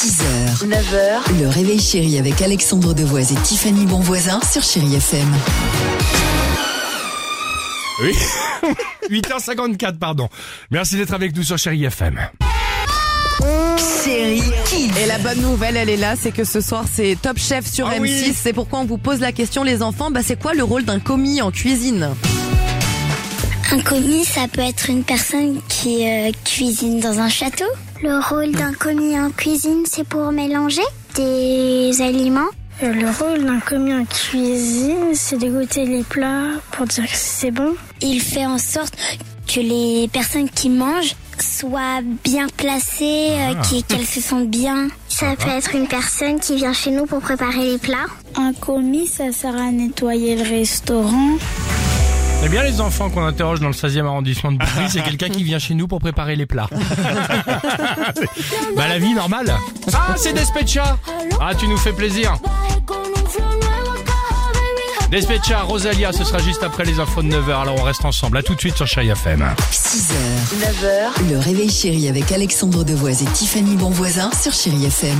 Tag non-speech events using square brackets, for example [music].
6h, 9h, le réveil chéri avec Alexandre Devoise et Tiffany Bonvoisin sur Chérie FM. Oui. [laughs] 8h54, pardon. Merci d'être avec nous sur Chéri FM. Chérie Kids. Et la bonne nouvelle, elle est là, c'est que ce soir c'est Top Chef sur Ah M6. oui. C'est pourquoi on vous pose la question, les enfants. Bah, c'est quoi le rôle d'un commis en cuisine? Un commis, ça peut être une personne qui euh, cuisine dans un château. Le rôle d'un commis en cuisine, c'est pour mélanger des aliments. Euh, Le rôle d'un commis en cuisine, c'est de goûter les plats pour dire que c'est bon. Il fait en sorte que les personnes qui mangent soient bien placées, euh, qui- qu'elles se sentent bien. Ça peut être une personne qui vient chez nous pour préparer les plats. Un commis, ça sert à nettoyer le restaurant. C'est bien les enfants qu'on interroge dans le 16e arrondissement de Paris, c'est quelqu'un qui vient chez nous pour préparer les plats. [laughs] bah la vie normale. Ah, c'est Despecha. Ah, tu nous fais plaisir. Despecha, Rosalia, ce sera juste après les infos de 9h. Alors on reste ensemble. À tout de suite sur Chéri FM. 6h, 9h, le réveil chéri avec Alexandre Devoise et Tiffany Bonvoisin sur Chérie FM.